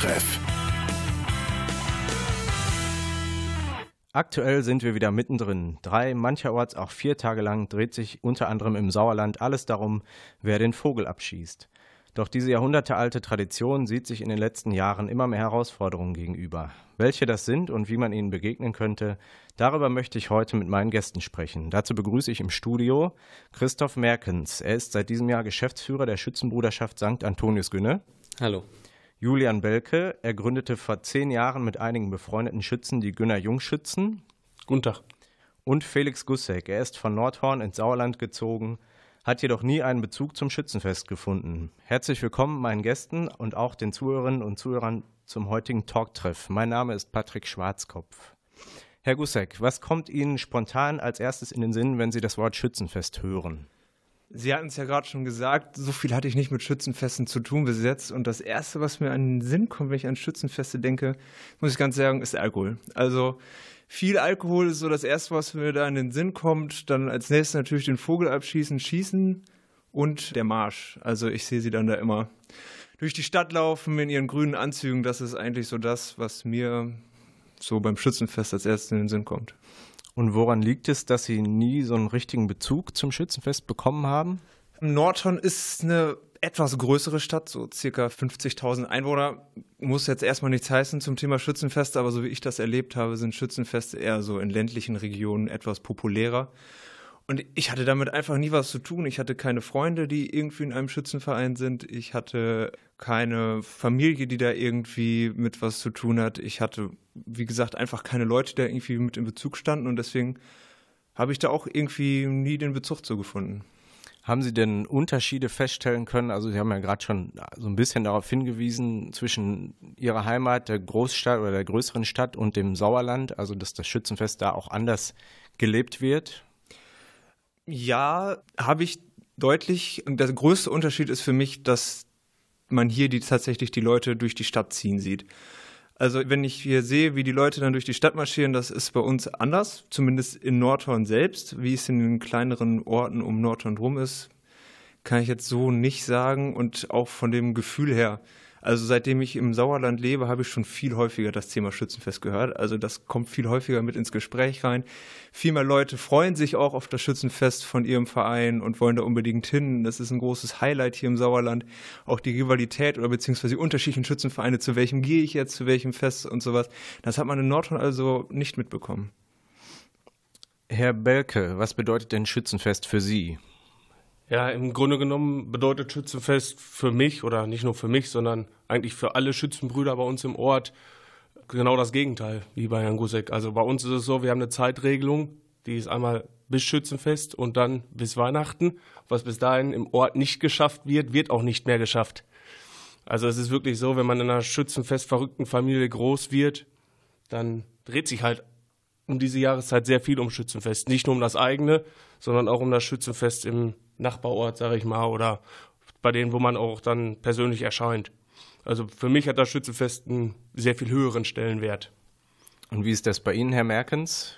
Talktreff. Aktuell sind wir wieder mittendrin. Drei, mancherorts auch vier Tage lang dreht sich unter anderem im Sauerland alles darum, wer den Vogel abschießt. Doch diese jahrhundertealte Tradition sieht sich in den letzten Jahren immer mehr Herausforderungen gegenüber. Welche das sind und wie man ihnen begegnen könnte, darüber möchte ich heute mit meinen Gästen sprechen. Dazu begrüße ich im Studio Christoph Merkens. Er ist seit diesem Jahr Geschäftsführer der Schützenbruderschaft St. Antonius Günne. Hallo. Julian Belke. Er gründete vor zehn Jahren mit einigen befreundeten Schützen die Günner Jungschützen. Guten Tag. Und Felix Gussek. Er ist von Nordhorn ins Sauerland gezogen, hat jedoch nie einen Bezug zum Schützenfest gefunden. Herzlich willkommen meinen Gästen und auch den Zuhörerinnen und Zuhörern zum heutigen Talktreff. Mein Name ist Patrick Schwarzkopf. Herr Gussek, was kommt Ihnen spontan als erstes in den Sinn, wenn Sie das Wort Schützenfest hören? Sie hatten es ja gerade schon gesagt, so viel hatte ich nicht mit Schützenfesten zu tun bis jetzt. Und das Erste, was mir an den Sinn kommt, wenn ich an Schützenfeste denke, muss ich ganz sagen, ist Alkohol. Also viel Alkohol ist so das Erste, was mir da in den Sinn kommt. Dann als nächstes natürlich den Vogel abschießen, schießen und der Marsch. Also ich sehe sie dann da immer durch die Stadt laufen in ihren grünen Anzügen. Das ist eigentlich so das, was mir so beim Schützenfest als erstes in den Sinn kommt. Und woran liegt es, dass Sie nie so einen richtigen Bezug zum Schützenfest bekommen haben? Nordhorn ist eine etwas größere Stadt, so circa 50.000 Einwohner. Muss jetzt erstmal nichts heißen zum Thema Schützenfeste, aber so wie ich das erlebt habe, sind Schützenfeste eher so in ländlichen Regionen etwas populärer. Und ich hatte damit einfach nie was zu tun. Ich hatte keine Freunde, die irgendwie in einem Schützenverein sind. Ich hatte keine Familie, die da irgendwie mit was zu tun hat. Ich hatte, wie gesagt, einfach keine Leute, die da irgendwie mit in Bezug standen. Und deswegen habe ich da auch irgendwie nie den Bezug zu gefunden. Haben Sie denn Unterschiede feststellen können? Also Sie haben ja gerade schon so ein bisschen darauf hingewiesen, zwischen Ihrer Heimat, der Großstadt oder der größeren Stadt und dem Sauerland, also dass das Schützenfest da auch anders gelebt wird. Ja, habe ich deutlich. Der größte Unterschied ist für mich, dass man hier die, tatsächlich die Leute durch die Stadt ziehen sieht. Also wenn ich hier sehe, wie die Leute dann durch die Stadt marschieren, das ist bei uns anders, zumindest in Nordhorn selbst. Wie es in den kleineren Orten um Nordhorn rum ist, kann ich jetzt so nicht sagen. Und auch von dem Gefühl her, also seitdem ich im Sauerland lebe, habe ich schon viel häufiger das Thema Schützenfest gehört. Also das kommt viel häufiger mit ins Gespräch rein. Viel mehr Leute freuen sich auch auf das Schützenfest von ihrem Verein und wollen da unbedingt hin. Das ist ein großes Highlight hier im Sauerland. Auch die Rivalität oder beziehungsweise die unterschiedlichen Schützenvereine, zu welchem gehe ich jetzt, zu welchem Fest und sowas. Das hat man in Nordhorn also nicht mitbekommen. Herr Belke, was bedeutet denn Schützenfest für Sie? Ja, im Grunde genommen bedeutet Schützenfest für mich oder nicht nur für mich, sondern eigentlich für alle Schützenbrüder bei uns im Ort genau das Gegenteil wie bei Herrn Gusek. Also bei uns ist es so, wir haben eine Zeitregelung, die ist einmal bis Schützenfest und dann bis Weihnachten. Was bis dahin im Ort nicht geschafft wird, wird auch nicht mehr geschafft. Also es ist wirklich so, wenn man in einer Schützenfest verrückten Familie groß wird, dann dreht sich halt um diese Jahreszeit sehr viel um Schützenfest. Nicht nur um das eigene, sondern auch um das Schützenfest im Nachbarort, sage ich mal, oder bei denen, wo man auch dann persönlich erscheint. Also für mich hat das Schützenfest einen sehr viel höheren Stellenwert. Und wie ist das bei Ihnen, Herr Merkens?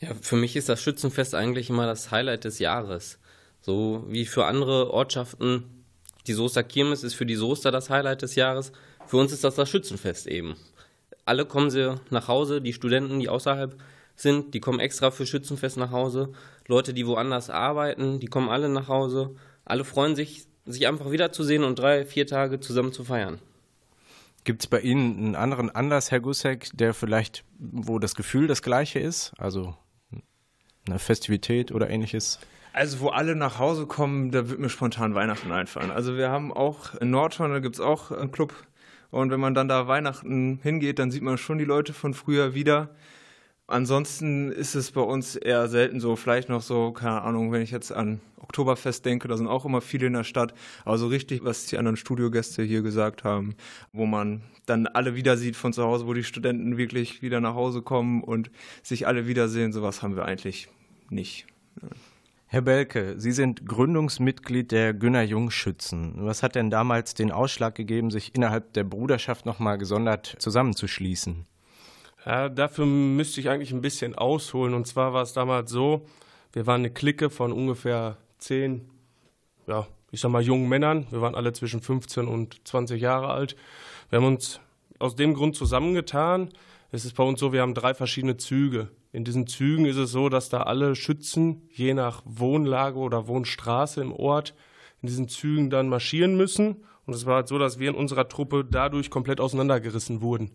Ja, für mich ist das Schützenfest eigentlich immer das Highlight des Jahres. So wie für andere Ortschaften die Soester Kirmes ist für die Soester das Highlight des Jahres. Für uns ist das das Schützenfest eben. Alle kommen sie nach Hause, die Studenten, die außerhalb sind, die kommen extra für Schützenfest nach Hause. Leute, die woanders arbeiten, die kommen alle nach Hause. Alle freuen sich, sich einfach wiederzusehen und drei, vier Tage zusammen zu feiern. Gibt es bei Ihnen einen anderen Anlass, Herr Gussek, der vielleicht, wo das Gefühl das gleiche ist? Also eine Festivität oder ähnliches? Also wo alle nach Hause kommen, da wird mir spontan Weihnachten einfallen. Also wir haben auch in Nordhorn, da gibt es auch einen Club. Und wenn man dann da Weihnachten hingeht, dann sieht man schon die Leute von früher wieder. Ansonsten ist es bei uns eher selten so, vielleicht noch so, keine Ahnung, wenn ich jetzt an Oktoberfest denke, da sind auch immer viele in der Stadt, aber so richtig, was die anderen Studiogäste hier gesagt haben, wo man dann alle wieder sieht von zu Hause, wo die Studenten wirklich wieder nach Hause kommen und sich alle wiedersehen, sowas haben wir eigentlich nicht. Herr Belke, Sie sind Gründungsmitglied der Günner Jungschützen. Was hat denn damals den Ausschlag gegeben, sich innerhalb der Bruderschaft nochmal gesondert zusammenzuschließen? Ja, dafür müsste ich eigentlich ein bisschen ausholen. Und zwar war es damals so, wir waren eine Clique von ungefähr zehn, ja, ich sag mal jungen Männern. Wir waren alle zwischen 15 und 20 Jahre alt. Wir haben uns aus dem Grund zusammengetan. Es ist bei uns so, wir haben drei verschiedene Züge. In diesen Zügen ist es so, dass da alle Schützen je nach Wohnlage oder Wohnstraße im Ort in diesen Zügen dann marschieren müssen. Und es war halt so, dass wir in unserer Truppe dadurch komplett auseinandergerissen wurden.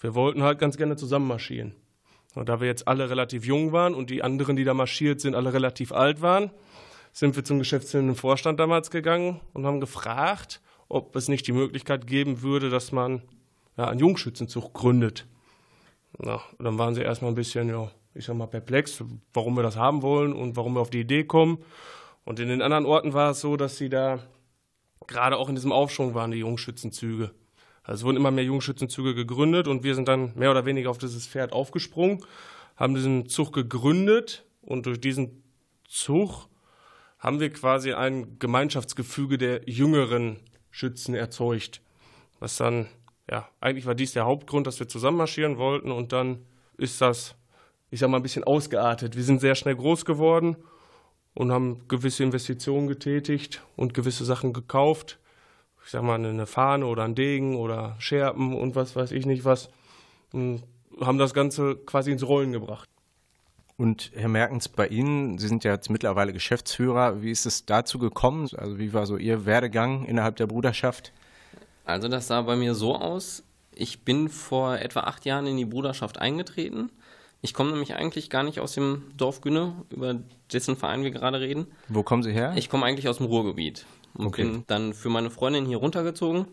Wir wollten halt ganz gerne zusammen marschieren. Und da wir jetzt alle relativ jung waren und die anderen, die da marschiert sind, alle relativ alt waren, sind wir zum geschäftsführenden Vorstand damals gegangen und haben gefragt, ob es nicht die Möglichkeit geben würde, dass man ja, einen Jungschützenzug gründet. Na, dann waren sie erstmal ein bisschen, ja, ich sag mal, perplex, warum wir das haben wollen und warum wir auf die Idee kommen. Und in den anderen Orten war es so, dass sie da gerade auch in diesem Aufschwung waren, die Jungschützenzüge. Also es wurden immer mehr Jungschützenzüge gegründet und wir sind dann mehr oder weniger auf dieses Pferd aufgesprungen, haben diesen Zug gegründet und durch diesen Zug haben wir quasi ein Gemeinschaftsgefüge der jüngeren Schützen erzeugt. Was dann, ja, eigentlich war dies der Hauptgrund, dass wir zusammen marschieren wollten und dann ist das, ich sag mal, ein bisschen ausgeartet. Wir sind sehr schnell groß geworden und haben gewisse Investitionen getätigt und gewisse Sachen gekauft ich sag mal, eine Fahne oder ein Degen oder Scherpen und was weiß ich nicht was. Und haben das Ganze quasi ins Rollen gebracht. Und Herr Merkens, bei Ihnen, Sie sind ja jetzt mittlerweile Geschäftsführer. Wie ist es dazu gekommen? Also wie war so Ihr Werdegang innerhalb der Bruderschaft? Also das sah bei mir so aus. Ich bin vor etwa acht Jahren in die Bruderschaft eingetreten. Ich komme nämlich eigentlich gar nicht aus dem Dorf Günne, über dessen Verein wir gerade reden. Wo kommen Sie her? Ich komme eigentlich aus dem Ruhrgebiet okay. bin dann für meine Freundin hier runtergezogen.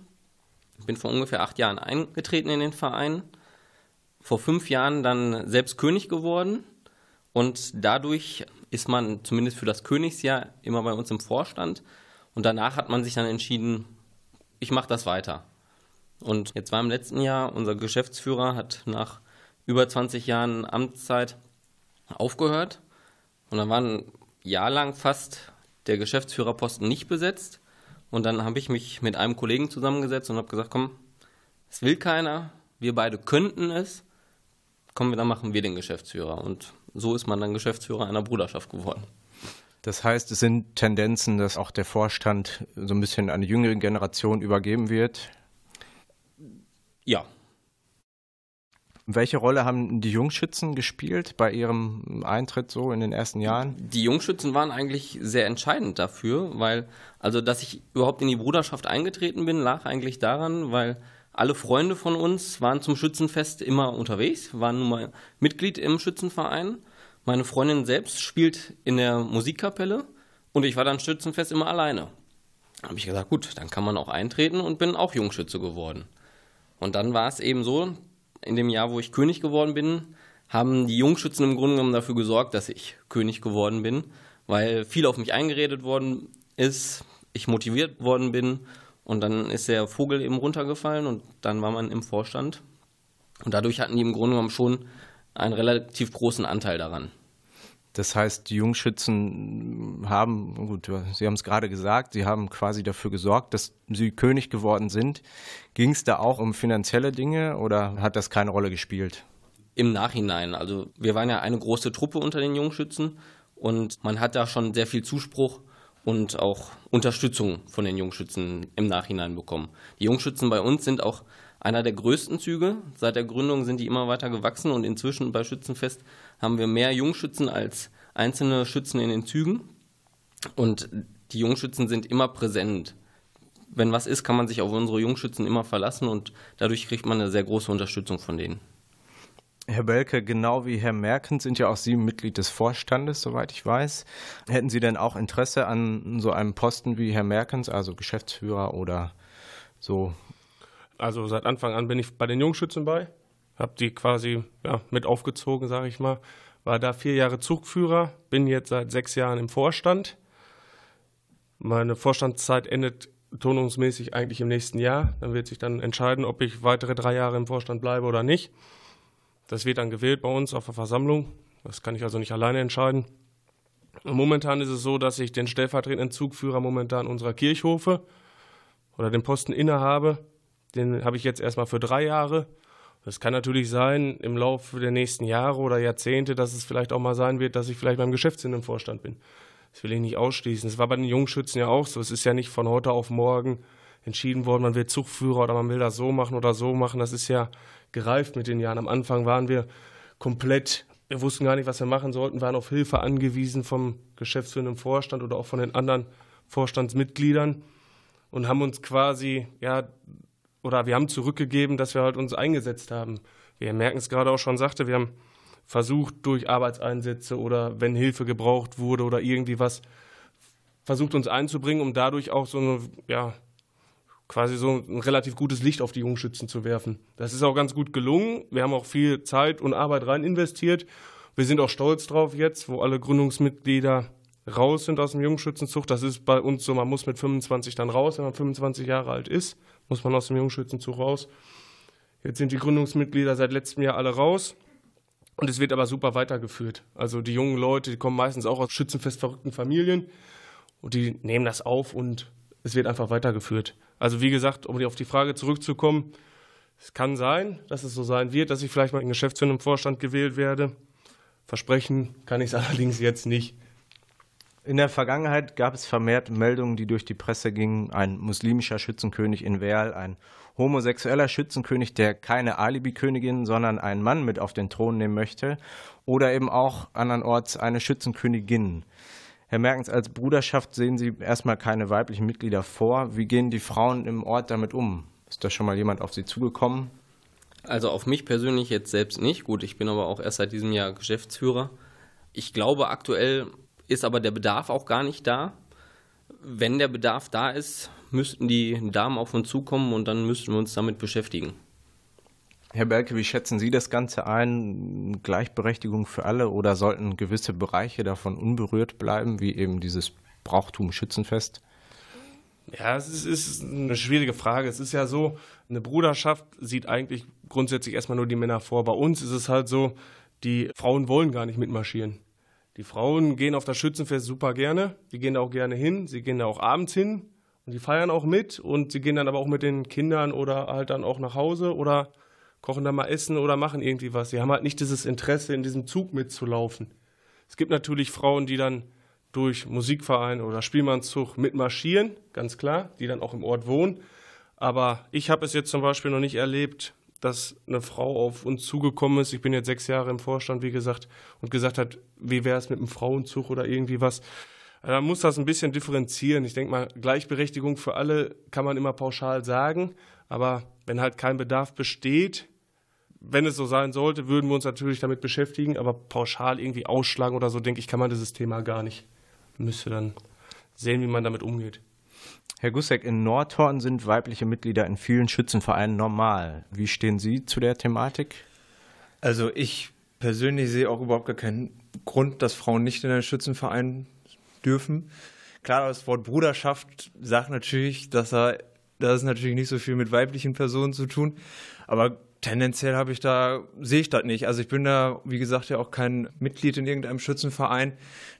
Bin vor ungefähr acht Jahren eingetreten in den Verein. Vor fünf Jahren dann selbst König geworden. Und dadurch ist man zumindest für das Königsjahr immer bei uns im Vorstand. Und danach hat man sich dann entschieden, ich mache das weiter. Und jetzt war im letzten Jahr, unser Geschäftsführer hat nach über 20 Jahren Amtszeit aufgehört. Und dann waren ein Jahr lang fast der Geschäftsführerposten nicht besetzt. Und dann habe ich mich mit einem Kollegen zusammengesetzt und habe gesagt, komm, es will keiner, wir beide könnten es, komm, dann machen wir den Geschäftsführer. Und so ist man dann Geschäftsführer einer Bruderschaft geworden. Das heißt, es sind Tendenzen, dass auch der Vorstand so ein bisschen an die jüngere Generation übergeben wird? Ja, welche Rolle haben die Jungschützen gespielt bei ihrem Eintritt so in den ersten Jahren? Die Jungschützen waren eigentlich sehr entscheidend dafür, weil, also, dass ich überhaupt in die Bruderschaft eingetreten bin, lag eigentlich daran, weil alle Freunde von uns waren zum Schützenfest immer unterwegs, waren nun mal Mitglied im Schützenverein. Meine Freundin selbst spielt in der Musikkapelle und ich war dann Schützenfest immer alleine. Da habe ich gesagt, gut, dann kann man auch eintreten und bin auch Jungschütze geworden. Und dann war es eben so, in dem Jahr, wo ich König geworden bin, haben die Jungschützen im Grunde genommen dafür gesorgt, dass ich König geworden bin, weil viel auf mich eingeredet worden ist, ich motiviert worden bin und dann ist der Vogel eben runtergefallen und dann war man im Vorstand. Und dadurch hatten die im Grunde genommen schon einen relativ großen Anteil daran. Das heißt, die Jungschützen haben, gut, Sie haben es gerade gesagt, Sie haben quasi dafür gesorgt, dass Sie König geworden sind. Ging es da auch um finanzielle Dinge oder hat das keine Rolle gespielt? Im Nachhinein. Also wir waren ja eine große Truppe unter den Jungschützen und man hat da schon sehr viel Zuspruch und auch Unterstützung von den Jungschützen im Nachhinein bekommen. Die Jungschützen bei uns sind auch einer der größten Züge. Seit der Gründung sind die immer weiter gewachsen und inzwischen bei Schützenfest haben wir mehr Jungschützen als einzelne Schützen in den Zügen. Und die Jungschützen sind immer präsent. Wenn was ist, kann man sich auf unsere Jungschützen immer verlassen und dadurch kriegt man eine sehr große Unterstützung von denen. Herr Belke, genau wie Herr Merkens sind ja auch Sie Mitglied des Vorstandes, soweit ich weiß. Hätten Sie denn auch Interesse an so einem Posten wie Herr Merkens, also Geschäftsführer oder so also seit Anfang an bin ich bei den Jungschützen bei, habe die quasi ja, mit aufgezogen, sage ich mal. War da vier Jahre Zugführer, bin jetzt seit sechs Jahren im Vorstand. Meine Vorstandszeit endet tonungsmäßig eigentlich im nächsten Jahr. Dann wird sich dann entscheiden, ob ich weitere drei Jahre im Vorstand bleibe oder nicht. Das wird dann gewählt bei uns auf der Versammlung. Das kann ich also nicht alleine entscheiden. momentan ist es so, dass ich den stellvertretenden Zugführer momentan unserer Kirchhofe oder den Posten innehabe. Den habe ich jetzt erstmal für drei Jahre. Das kann natürlich sein, im Laufe der nächsten Jahre oder Jahrzehnte, dass es vielleicht auch mal sein wird, dass ich vielleicht beim Geschäftssinn im Vorstand bin. Das will ich nicht ausschließen. Das war bei den Jungschützen ja auch so. Es ist ja nicht von heute auf morgen entschieden worden, man will Zugführer oder man will das so machen oder so machen. Das ist ja gereift mit den Jahren. Am Anfang waren wir komplett, wir wussten gar nicht, was wir machen sollten, waren auf Hilfe angewiesen vom geschäftsführenden Vorstand oder auch von den anderen Vorstandsmitgliedern und haben uns quasi, ja, oder wir haben zurückgegeben, dass wir halt uns eingesetzt haben. Wir merken es gerade auch schon sagte, wir haben versucht durch Arbeitseinsätze oder wenn Hilfe gebraucht wurde oder irgendwie was, versucht uns einzubringen, um dadurch auch so eine, ja, quasi so ein relativ gutes Licht auf die Jungschützen zu werfen. Das ist auch ganz gut gelungen. Wir haben auch viel Zeit und Arbeit rein investiert. Wir sind auch stolz drauf jetzt, wo alle Gründungsmitglieder raus sind aus dem Jungschützenzug. Das ist bei uns so, man muss mit 25 dann raus, wenn man 25 Jahre alt ist, muss man aus dem Jungschützenzug raus. Jetzt sind die Gründungsmitglieder seit letztem Jahr alle raus. Und es wird aber super weitergeführt. Also die jungen Leute, die kommen meistens auch aus schützenfest verrückten Familien und die nehmen das auf und es wird einfach weitergeführt. Also wie gesagt, um auf die Frage zurückzukommen, es kann sein, dass es so sein wird, dass ich vielleicht mal in geschäftsführendem Vorstand gewählt werde. Versprechen kann ich es allerdings jetzt nicht. In der Vergangenheit gab es vermehrt Meldungen, die durch die Presse gingen. Ein muslimischer Schützenkönig in Werl, ein homosexueller Schützenkönig, der keine Alibi-Königin, sondern einen Mann mit auf den Thron nehmen möchte. Oder eben auch andernorts eine Schützenkönigin. Herr Merkens, als Bruderschaft sehen Sie erstmal keine weiblichen Mitglieder vor. Wie gehen die Frauen im Ort damit um? Ist da schon mal jemand auf Sie zugekommen? Also auf mich persönlich jetzt selbst nicht. Gut, ich bin aber auch erst seit diesem Jahr Geschäftsführer. Ich glaube, aktuell ist aber der Bedarf auch gar nicht da. Wenn der Bedarf da ist, müssten die Damen auf uns zukommen und dann müssten wir uns damit beschäftigen. Herr Berke, wie schätzen Sie das Ganze ein? Gleichberechtigung für alle oder sollten gewisse Bereiche davon unberührt bleiben, wie eben dieses Brauchtum Schützenfest? Ja, es ist, eine schwierige Frage. Es ist ja so, eine Bruderschaft sieht eigentlich grundsätzlich erstmal nur die Männer vor. Bei uns ist es halt so, die Frauen wollen gar nicht mitmarschieren. Die Frauen gehen auf das Schützenfest super gerne. Die gehen da auch gerne hin. Sie gehen da auch abends hin und die feiern auch mit und sie gehen dann aber auch mit den Kindern oder halt dann auch nach Hause oder kochen da mal Essen oder machen irgendwie was. Sie haben halt nicht dieses Interesse, in diesem Zug mitzulaufen. Es gibt natürlich Frauen, die dann durch Musikverein oder Spielmannszug mitmarschieren, ganz klar, die dann auch im Ort wohnen. Aber ich habe es jetzt zum Beispiel noch nicht erlebt, dass eine Frau auf uns zugekommen ist. Ich bin jetzt sechs Jahre im Vorstand, wie gesagt, und gesagt hat, wie wäre es mit einem Frauenzug oder irgendwie was. Also man muss das ein bisschen differenzieren. Ich denke mal, Gleichberechtigung für alle kann man immer pauschal sagen, aber wenn halt kein Bedarf besteht, wenn es so sein sollte, würden wir uns natürlich damit beschäftigen, aber pauschal irgendwie ausschlagen oder so, denke ich, kann man dieses Thema gar nicht. Man müsste dann sehen, wie man damit umgeht. Herr Gussek, in Nordhorn sind weibliche Mitglieder in vielen Schützenvereinen normal. Wie stehen Sie zu der Thematik? Also ich persönlich sehe auch überhaupt gar keinen Grund, dass Frauen nicht in einen Schützenverein dürfen. Klar, das Wort Bruderschaft sagt natürlich, dass er, das ist natürlich nicht so viel mit weiblichen Personen zu tun. Aber tendenziell habe ich da, sehe ich das nicht. Also ich bin da, wie gesagt, ja auch kein Mitglied in irgendeinem Schützenverein.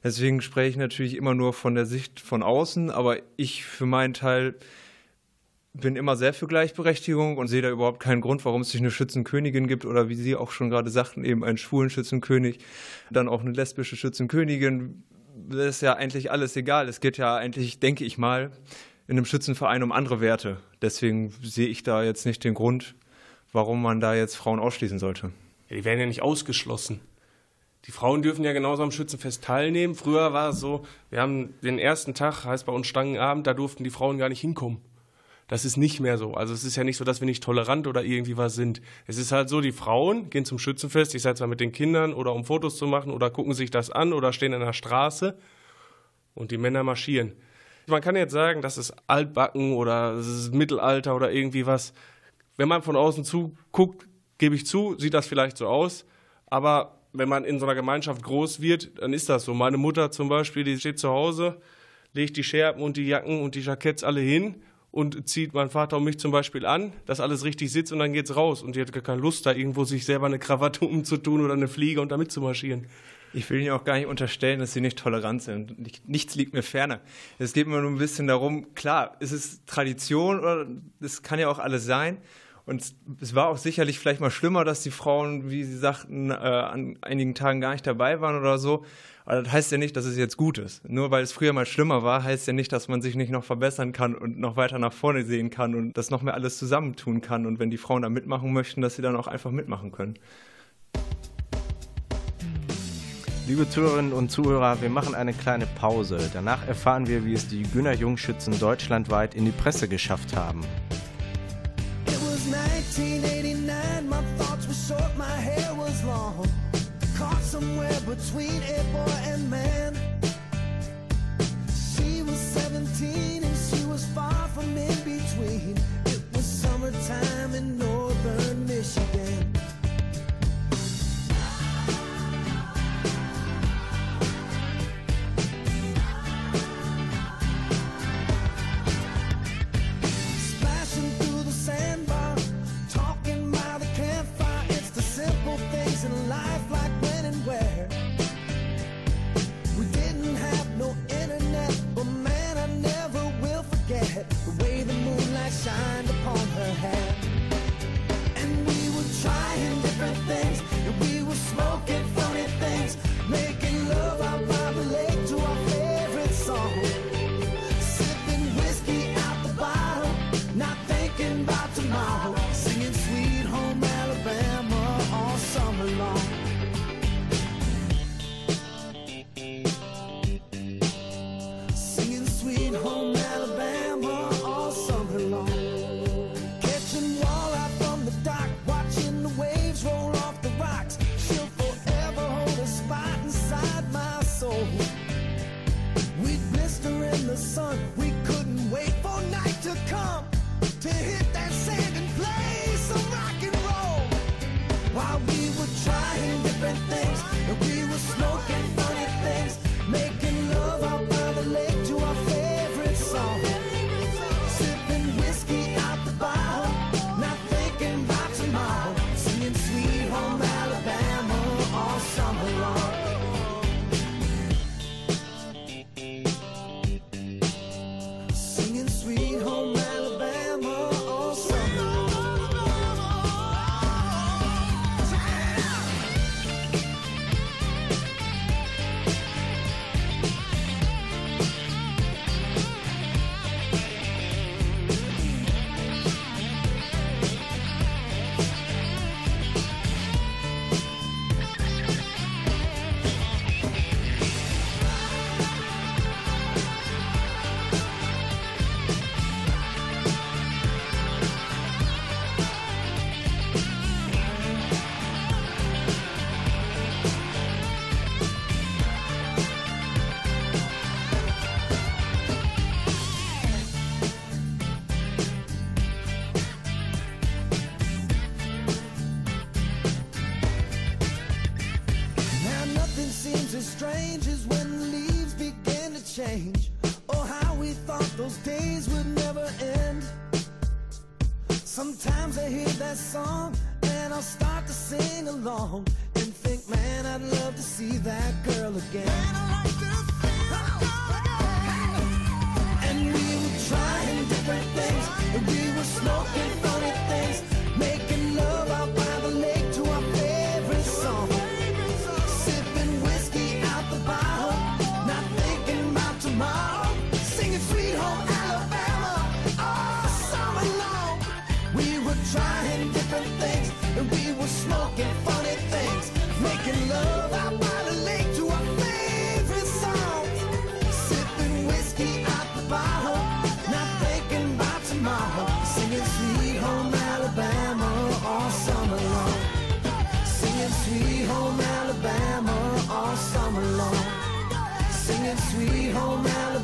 Deswegen spreche ich natürlich immer nur von der Sicht von außen. Aber ich für meinen Teil bin immer sehr für Gleichberechtigung und sehe da überhaupt keinen Grund, warum es sich eine Schützenkönigin gibt oder wie Sie auch schon gerade sagten, eben einen schwulen Schützenkönig, dann auch eine lesbische Schützenkönigin. Das ist ja eigentlich alles egal. Es geht ja eigentlich, denke ich mal, in einem Schützenverein um andere Werte. Deswegen sehe ich da jetzt nicht den Grund, warum man da jetzt Frauen ausschließen sollte. Ja, die werden ja nicht ausgeschlossen. Die Frauen dürfen ja genauso am Schützenfest teilnehmen. Früher war es so, wir haben den ersten Tag, heißt bei uns Stangenabend, da durften die Frauen gar nicht hinkommen. Das ist nicht mehr so. Also es ist ja nicht so, dass wir nicht tolerant oder irgendwie was sind. Es ist halt so, die Frauen gehen zum Schützenfest, ich sage zwar mit den Kindern oder um Fotos zu machen oder gucken sich das an oder stehen in der Straße und die Männer marschieren. Man kann jetzt sagen, das ist altbacken oder das ist Mittelalter oder irgendwie was wenn man von außen zuguckt, gebe ich zu, sieht das vielleicht so aus. Aber wenn man in so einer Gemeinschaft groß wird, dann ist das so. Meine Mutter zum Beispiel, die steht zu Hause, legt die Scherben und die Jacken und die Jacketts alle hin und zieht mein Vater und mich zum Beispiel an, dass alles richtig sitzt und dann geht's raus. Und die hat gar keine Lust, da irgendwo sich selber eine Krawatte umzutun oder eine Fliege und da mitzumarschieren. Ich will Ihnen auch gar nicht unterstellen, dass Sie nicht tolerant sind. Nichts liegt mir ferner. Es geht mir nur ein bisschen darum, klar, ist es Tradition oder es kann ja auch alles sein. Und es war auch sicherlich vielleicht mal schlimmer, dass die Frauen, wie Sie sagten, äh, an einigen Tagen gar nicht dabei waren oder so. Aber das heißt ja nicht, dass es jetzt gut ist. Nur weil es früher mal schlimmer war, heißt ja nicht, dass man sich nicht noch verbessern kann und noch weiter nach vorne sehen kann und das noch mehr alles zusammentun kann. Und wenn die Frauen da mitmachen möchten, dass sie dann auch einfach mitmachen können. Liebe Zuhörerinnen und Zuhörer, wir machen eine kleine Pause. Danach erfahren wir, wie es die Günner Jungschützen deutschlandweit in die Presse geschafft haben. It was 1989, my thoughts were short, my hair was long. Caught somewhere between a boy and man. She was 17 and she was far from in between. It was summertime in northern Michigan.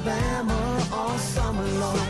Alabama all summer long.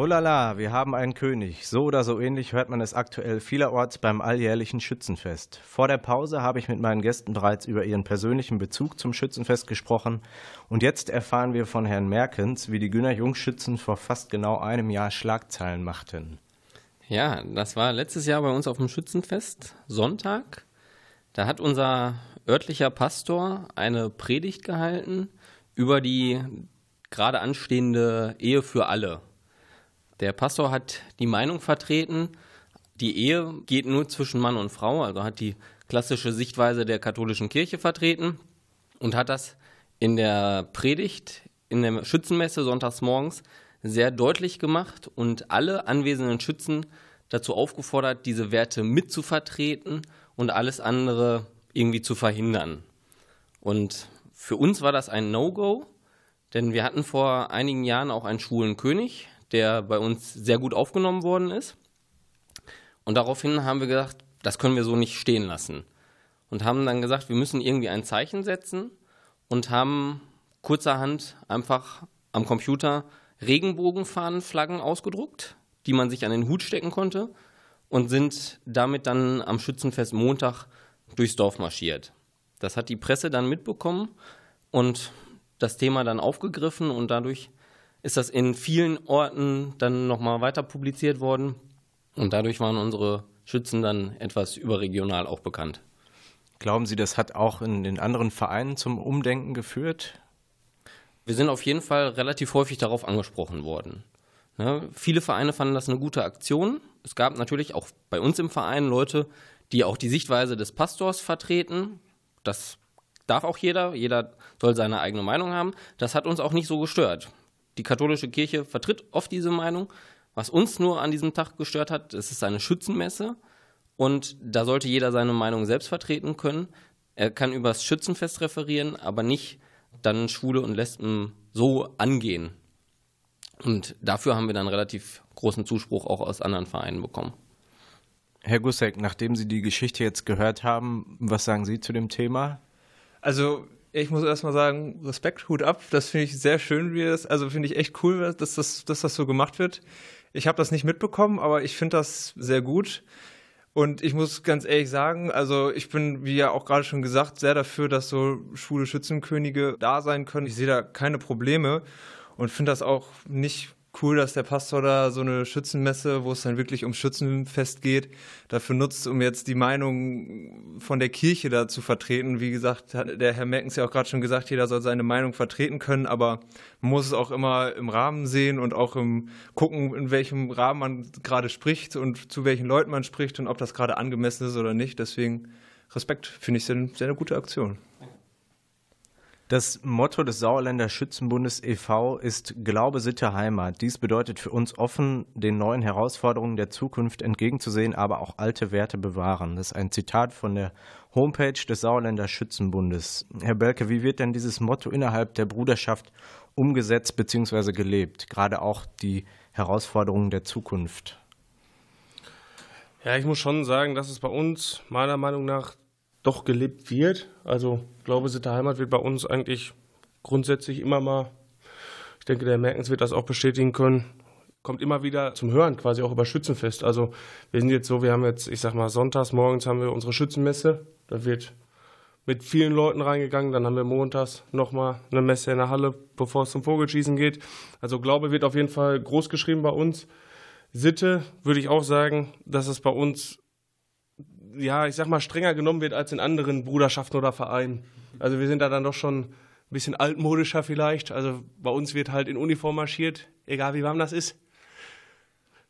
Oh la la, wir haben einen König. So oder so ähnlich hört man es aktuell vielerorts beim alljährlichen Schützenfest. Vor der Pause habe ich mit meinen Gästen bereits über ihren persönlichen Bezug zum Schützenfest gesprochen und jetzt erfahren wir von Herrn Merkens, wie die Günner Jungschützen vor fast genau einem Jahr Schlagzeilen machten. Ja, das war letztes Jahr bei uns auf dem Schützenfest, Sonntag. Da hat unser örtlicher Pastor eine Predigt gehalten über die gerade anstehende Ehe für alle. Der Pastor hat die Meinung vertreten, die Ehe geht nur zwischen Mann und Frau, also hat die klassische Sichtweise der katholischen Kirche vertreten und hat das in der Predigt, in der Schützenmesse sonntags morgens sehr deutlich gemacht und alle anwesenden Schützen dazu aufgefordert, diese Werte mitzuvertreten und alles andere irgendwie zu verhindern. Und für uns war das ein No-Go, denn wir hatten vor einigen Jahren auch einen schwulen König, der bei uns sehr gut aufgenommen worden ist. Und daraufhin haben wir gesagt, das können wir so nicht stehen lassen. Und haben dann gesagt, wir müssen irgendwie ein Zeichen setzen und haben kurzerhand einfach am Computer Regenbogenfahnenflaggen ausgedruckt, die man sich an den Hut stecken konnte und sind damit dann am Schützenfest Montag durchs Dorf marschiert. Das hat die Presse dann mitbekommen und das Thema dann aufgegriffen und dadurch ist das in vielen Orten dann nochmal weiter publiziert worden und dadurch waren unsere Schützen dann etwas überregional auch bekannt. Glauben Sie, das hat auch in den anderen Vereinen zum Umdenken geführt? Wir sind auf jeden Fall relativ häufig darauf angesprochen worden. Ne, viele Vereine fanden das eine gute Aktion. Es gab natürlich auch bei uns im Verein Leute, die auch die Sichtweise des Pastors vertreten. Das darf auch jeder. Jeder soll seine eigene Meinung haben. Das hat uns auch nicht so gestört. Die katholische Kirche vertritt oft diese Meinung. Was uns nur an diesem Tag gestört hat, es ist eine Schützenmesse und da sollte jeder seine Meinung selbst vertreten können. Er kann übers Schützenfest referieren, aber nicht dann Schwule und Lesben so angehen. Und dafür haben wir dann relativ großen Zuspruch auch aus anderen Vereinen bekommen. Herr Gussek, nachdem Sie die Geschichte jetzt gehört haben, was sagen Sie zu dem Thema? Also ich muss erstmal sagen, Respekt, Hut ab. Das finde ich sehr schön, wie das, also finde ich echt cool, dass das, dass das so gemacht wird. Ich habe das nicht mitbekommen, aber ich finde das sehr gut. Und ich muss ganz ehrlich sagen, also ich bin, wie ja auch gerade schon gesagt, sehr dafür, dass so schwule Schützenkönige da sein können. Ich sehe da keine Probleme und finde das auch nicht cool, dass der Pastor da so eine Schützenmesse, wo es dann wirklich um Schützenfest geht, dafür nutzt, um jetzt die Meinung von der Kirche da zu vertreten. Wie gesagt, hat der Herr Merkens ja auch gerade schon gesagt, jeder soll seine Meinung vertreten können, aber man muss es auch immer im Rahmen sehen und auch im gucken, in welchem Rahmen man gerade spricht und zu welchen Leuten man spricht und ob das gerade angemessen ist oder nicht. Deswegen Respekt, finde ich sehr, sehr eine gute Aktion. Das Motto des Sauerländer Schützenbundes e.V. ist Glaube, Sitte, Heimat. Dies bedeutet für uns offen, den neuen Herausforderungen der Zukunft entgegenzusehen, aber auch alte Werte bewahren. Das ist ein Zitat von der Homepage des Sauerländer Schützenbundes. Herr Belke, wie wird denn dieses Motto innerhalb der Bruderschaft umgesetzt bzw. gelebt? Gerade auch die Herausforderungen der Zukunft. Ja, ich muss schon sagen, dass es bei uns meiner Meinung nach doch gelebt wird. Also Glaube, Sitte, Heimat wird bei uns eigentlich grundsätzlich immer mal, ich denke, der Merkens wird das auch bestätigen können, kommt immer wieder zum Hören, quasi auch über Schützenfest. Also wir sind jetzt so, wir haben jetzt, ich sag mal, sonntags morgens haben wir unsere Schützenmesse. Da wird mit vielen Leuten reingegangen. Dann haben wir montags nochmal eine Messe in der Halle, bevor es zum Vogelschießen geht. Also Glaube wird auf jeden Fall groß geschrieben bei uns. Sitte würde ich auch sagen, dass es bei uns ja, ich sag mal, strenger genommen wird als in anderen Bruderschaften oder Vereinen. Also wir sind da dann doch schon ein bisschen altmodischer vielleicht. Also bei uns wird halt in Uniform marschiert, egal wie warm das ist.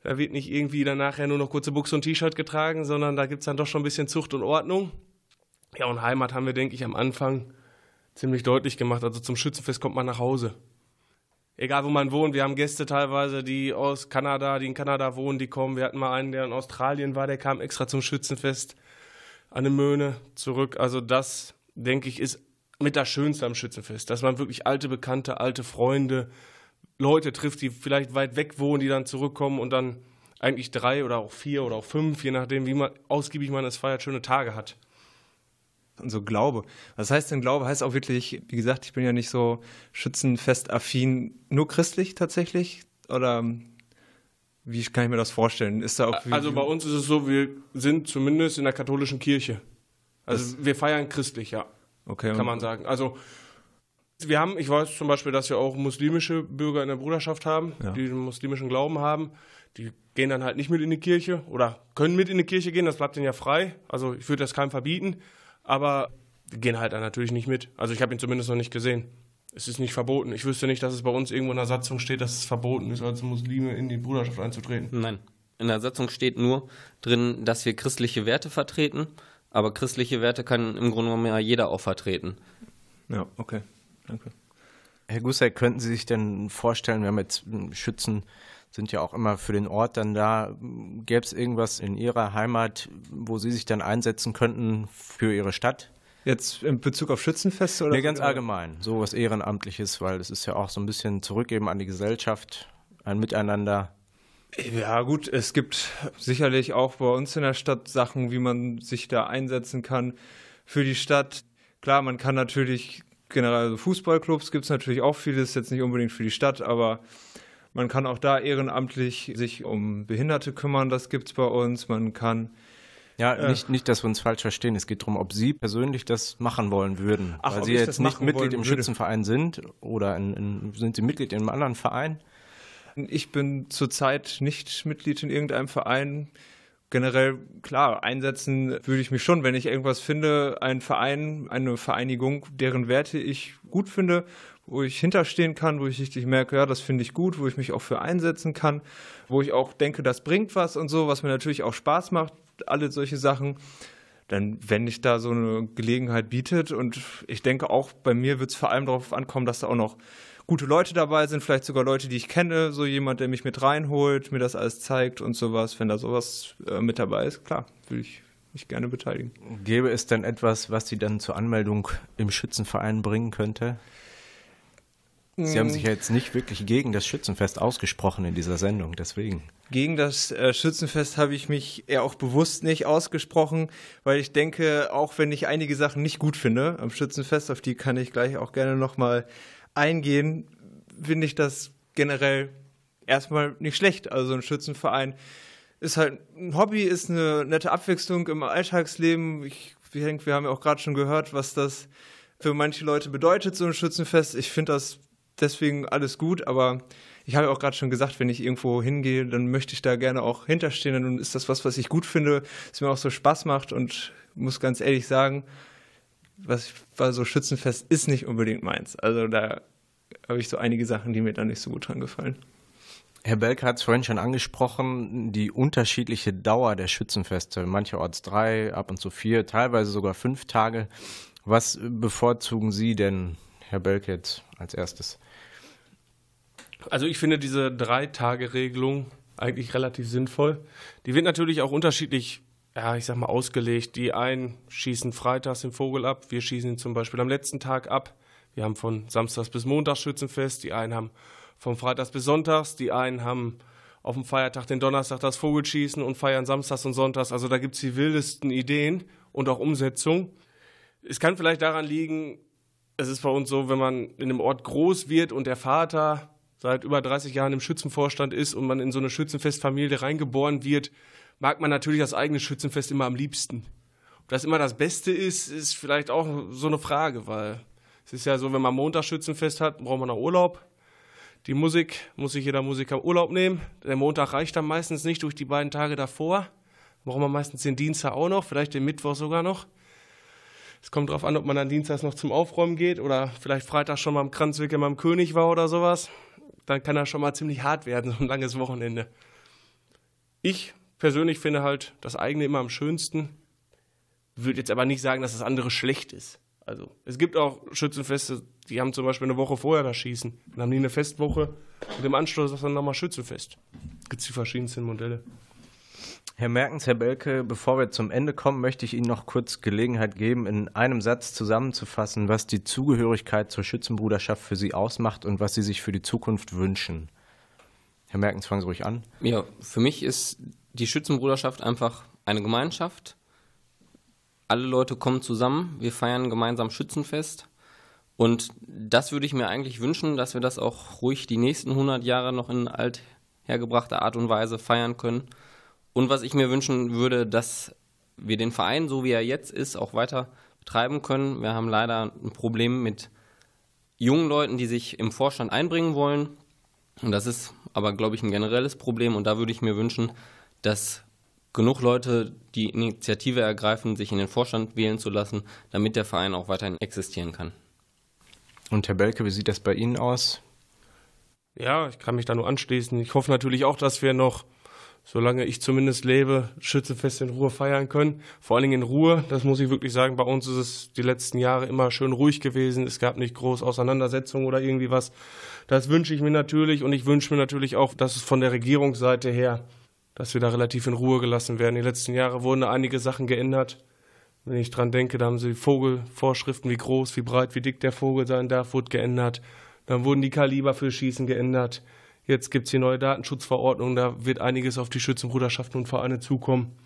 Da wird nicht irgendwie dann nachher nur noch kurze Buchse und T-Shirt getragen, sondern da gibt es dann doch schon ein bisschen Zucht und Ordnung. Ja, und Heimat haben wir, denke ich, am Anfang ziemlich deutlich gemacht. Also zum Schützenfest kommt man nach Hause egal wo man wohnt. Wir haben Gäste teilweise, die aus Kanada, die in Kanada wohnen, die kommen. Wir hatten mal einen, der in Australien war, der kam extra zum Schützenfest an der Möhne zurück. Also das, denke ich, ist mit das Schönste am Schützenfest, dass man wirklich alte Bekannte, alte Freunde, Leute trifft, die vielleicht weit weg wohnen, die dann zurückkommen und dann eigentlich drei oder auch vier oder auch fünf, je nachdem, wie man ausgiebig man es feiert, schöne Tage hat und so Glaube. Was heißt denn Glaube? Heißt auch wirklich, wie gesagt, ich bin ja nicht so schützenfest-affin, nur christlich tatsächlich? Oder wie kann ich mir das vorstellen? Ist da auch also bei uns ist es so, wir sind zumindest in der katholischen Kirche. Also wir feiern christlich, ja. Okay. Kann man sagen. Also wir haben, ich weiß zum Beispiel, dass wir auch muslimische Bürger in der Bruderschaft haben, ja. die den muslimischen Glauben haben. Die gehen dann halt nicht mit in die Kirche oder können mit in die Kirche gehen, das bleibt denen ja frei. Also ich würde das keinem verbieten, aber gehen halt dann natürlich nicht mit. Also ich habe ihn zumindest noch nicht gesehen. Es ist nicht verboten. Ich wüsste nicht, dass es bei uns irgendwo in der Satzung steht, dass es verboten ist, als Muslime in die Bruderschaft einzutreten. Nein. In der Satzung steht nur drin, dass wir christliche Werte vertreten, aber christliche Werte kann im Grunde genommen ja jeder auch vertreten. Ja, okay. Danke. Herr Gusseck, könnten Sie sich denn vorstellen, wir haben jetzt Schützen, sind ja auch immer für den Ort dann da. Gäbe es irgendwas in Ihrer Heimat, wo Sie sich dann einsetzen könnten für Ihre Stadt? Jetzt in Bezug auf Schützenfeste oder? Nee, ganz allgemein. So was Ehrenamtliches, weil das ist ja auch so ein bisschen zurückgeben an die Gesellschaft, ein Miteinander. Ja, gut, es gibt sicherlich auch bei uns in der Stadt Sachen, wie man sich da einsetzen kann für die Stadt. Klar, man kann natürlich generell also Fußballclubs gibt es natürlich auch vieles, jetzt nicht unbedingt für die Stadt, aber man kann auch da ehrenamtlich sich um Behinderte kümmern, das gibt es bei uns. Man kann ja, äh. nicht, nicht, dass wir uns falsch verstehen. Es geht darum, ob Sie persönlich das machen wollen würden. Ach, weil Sie jetzt nicht Mitglied im würde. Schützenverein sind oder in, in, sind Sie Mitglied in einem anderen Verein? Ich bin zurzeit nicht Mitglied in irgendeinem Verein. Generell, klar, einsetzen würde ich mich schon, wenn ich irgendwas finde, ein Verein, eine Vereinigung, deren Werte ich gut finde, wo ich hinterstehen kann, wo ich richtig merke, ja, das finde ich gut, wo ich mich auch für einsetzen kann, wo ich auch denke, das bringt was und so, was mir natürlich auch Spaß macht, alle solche Sachen. Dann, wenn ich da so eine Gelegenheit bietet und ich denke auch bei mir wird es vor allem darauf ankommen, dass da auch noch gute Leute dabei sind, vielleicht sogar Leute, die ich kenne, so jemand, der mich mit reinholt, mir das alles zeigt und sowas. Wenn da sowas äh, mit dabei ist, klar, würde ich mich gerne beteiligen. Gäbe es denn etwas, was Sie dann zur Anmeldung im Schützenverein bringen könnte? Sie haben sich ja jetzt nicht wirklich gegen das Schützenfest ausgesprochen in dieser Sendung, deswegen. Gegen das äh, Schützenfest habe ich mich eher auch bewusst nicht ausgesprochen, weil ich denke, auch wenn ich einige Sachen nicht gut finde am Schützenfest, auf die kann ich gleich auch gerne nochmal eingehen, finde ich das generell erstmal nicht schlecht. Also ein Schützenverein ist halt ein Hobby, ist eine nette Abwechslung im Alltagsleben. Ich, ich denke, wir haben ja auch gerade schon gehört, was das für manche Leute bedeutet, so ein Schützenfest. Ich finde das deswegen alles gut, aber ich habe auch gerade schon gesagt, wenn ich irgendwo hingehe, dann möchte ich da gerne auch hinterstehen. Dann ist das was, was ich gut finde, was mir auch so Spaß macht und muss ganz ehrlich sagen, was war so Schützenfest ist nicht unbedingt meins. Also da habe ich so einige Sachen, die mir da nicht so gut dran gefallen. Herr Belke hat es vorhin schon angesprochen, die unterschiedliche Dauer der Schützenfeste. Mancherorts drei, ab und zu vier, teilweise sogar fünf Tage. Was bevorzugen Sie denn, Herr Belke, jetzt als erstes? Also ich finde diese Drei-Tage-Regelung eigentlich relativ sinnvoll. Die wird natürlich auch unterschiedlich, ja, ich sag mal, ausgelegt. Die einen schießen freitags den Vogel ab, wir schießen ihn zum Beispiel am letzten Tag ab. Wir haben von Samstags bis Montags Schützenfest, die einen haben von Freitags bis Sonntags, die einen haben auf dem Feiertag den Donnerstag das Vogelschießen und feiern Samstags und Sonntags. Also da gibt es die wildesten Ideen und auch Umsetzung. Es kann vielleicht daran liegen, es ist bei uns so, wenn man in einem Ort groß wird und der Vater seit über 30 Jahren im Schützenvorstand ist und man in so eine Schützenfestfamilie reingeboren wird, mag man natürlich das eigene Schützenfest immer am liebsten. Ob das immer das Beste ist, ist vielleicht auch so eine Frage, weil es ist ja so, wenn man Montag Schützenfest hat, braucht man auch Urlaub. Die Musik muss sich jeder Musiker Urlaub nehmen. Der Montag reicht dann meistens nicht durch die beiden Tage davor. Braucht man meistens den Dienstag auch noch, vielleicht den Mittwoch sogar noch. Es kommt darauf an, ob man dann Dienstags noch zum Aufräumen geht oder vielleicht Freitag schon mal am Kranzwickel beim König war oder sowas dann kann das schon mal ziemlich hart werden, so ein langes Wochenende. Ich persönlich finde halt das eigene immer am schönsten. Würde jetzt aber nicht sagen, dass das andere schlecht ist. Also es gibt auch Schützenfeste, die haben zum Beispiel eine Woche vorher das Schießen. Dann haben die eine Festwoche und im Anschluss ist dann nochmal Schützenfest. Gibt es die verschiedensten Modelle. Herr Merkens, Herr Belke, bevor wir zum Ende kommen, möchte ich Ihnen noch kurz Gelegenheit geben, in einem Satz zusammenzufassen, was die Zugehörigkeit zur Schützenbruderschaft für Sie ausmacht und was Sie sich für die Zukunft wünschen. Herr Merkens, fangen Sie ruhig an. Ja, für mich ist die Schützenbruderschaft einfach eine Gemeinschaft. Alle Leute kommen zusammen, wir feiern gemeinsam Schützenfest. Und das würde ich mir eigentlich wünschen, dass wir das auch ruhig die nächsten 100 Jahre noch in alt hergebrachte Art und Weise feiern können. Und was ich mir wünschen würde, dass wir den Verein, so wie er jetzt ist, auch weiter betreiben können. Wir haben leider ein Problem mit jungen Leuten, die sich im Vorstand einbringen wollen. Und das ist aber, glaube ich, ein generelles Problem. Und da würde ich mir wünschen, dass genug Leute die Initiative ergreifen, sich in den Vorstand wählen zu lassen, damit der Verein auch weiterhin existieren kann. Und Herr Belke, wie sieht das bei Ihnen aus? Ja, ich kann mich da nur anschließen. Ich hoffe natürlich auch, dass wir noch, solange ich zumindest lebe, Schützenfest in Ruhe feiern können. Vor allen Dingen in Ruhe. Das muss ich wirklich sagen. Bei uns ist es die letzten Jahre immer schön ruhig gewesen. Es gab nicht groß Auseinandersetzungen oder irgendwie was. Das wünsche ich mir natürlich und ich wünsche mir natürlich auch, dass es von der Regierungsseite her, dass wir da relativ in Ruhe gelassen werden. Die letzten Jahre wurden einige Sachen geändert. Wenn ich dran denke, da haben sie Vogelvorschriften, wie groß, wie breit, wie dick der Vogel sein darf, wurde geändert. Dann wurden die Kaliber für Schießen geändert. Jetzt gibt es die neue Datenschutzverordnung, da wird einiges auf die Schützenbruderschaften und Vereine zukommen.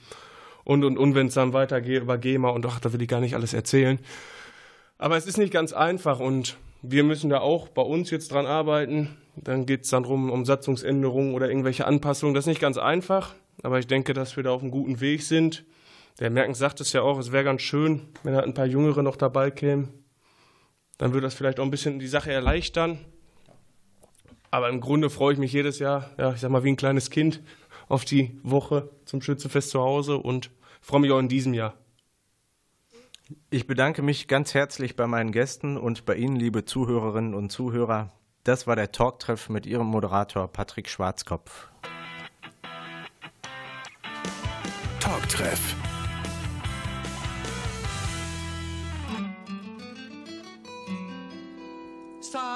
Und, und, und wenn es dann weitergeht über GEMA und ach, da will ich gar nicht alles erzählen. Aber es ist nicht ganz einfach und wir müssen da auch bei uns jetzt dran arbeiten. Dann geht es dann rum um Satzungsänderungen oder irgendwelche Anpassungen. Das ist nicht ganz einfach, aber ich denke, dass wir da auf einem guten Weg sind. Der Merken sagt es ja auch, es wäre ganz schön, wenn da ein paar Jüngere noch dabei kämen dann würde das vielleicht auch ein bisschen die Sache erleichtern. Aber im Grunde freue ich mich jedes Jahr, ja, ich sag mal, wie ein kleines Kind auf die Woche zum Schützefest zu Hause und freue mich auch in diesem Jahr. Ich bedanke mich ganz herzlich bei meinen Gästen und bei Ihnen, liebe Zuhörerinnen und Zuhörer. Das war der Talktreff mit Ihrem Moderator Patrick Schwarzkopf. Talktreff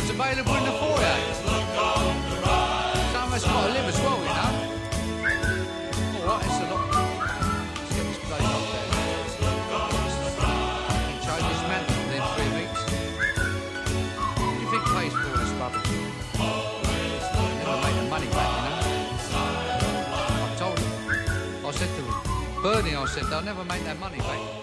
It's available Always in the foyer. So that's quite to live as well, you know. Alright, it's a lot. Let's get this place up there. He Change his man within three weeks. What do you think pays for all this rubbish? Never make the money back, you know. I told him. I said to him, Bernie, I said, they'll never make that money back.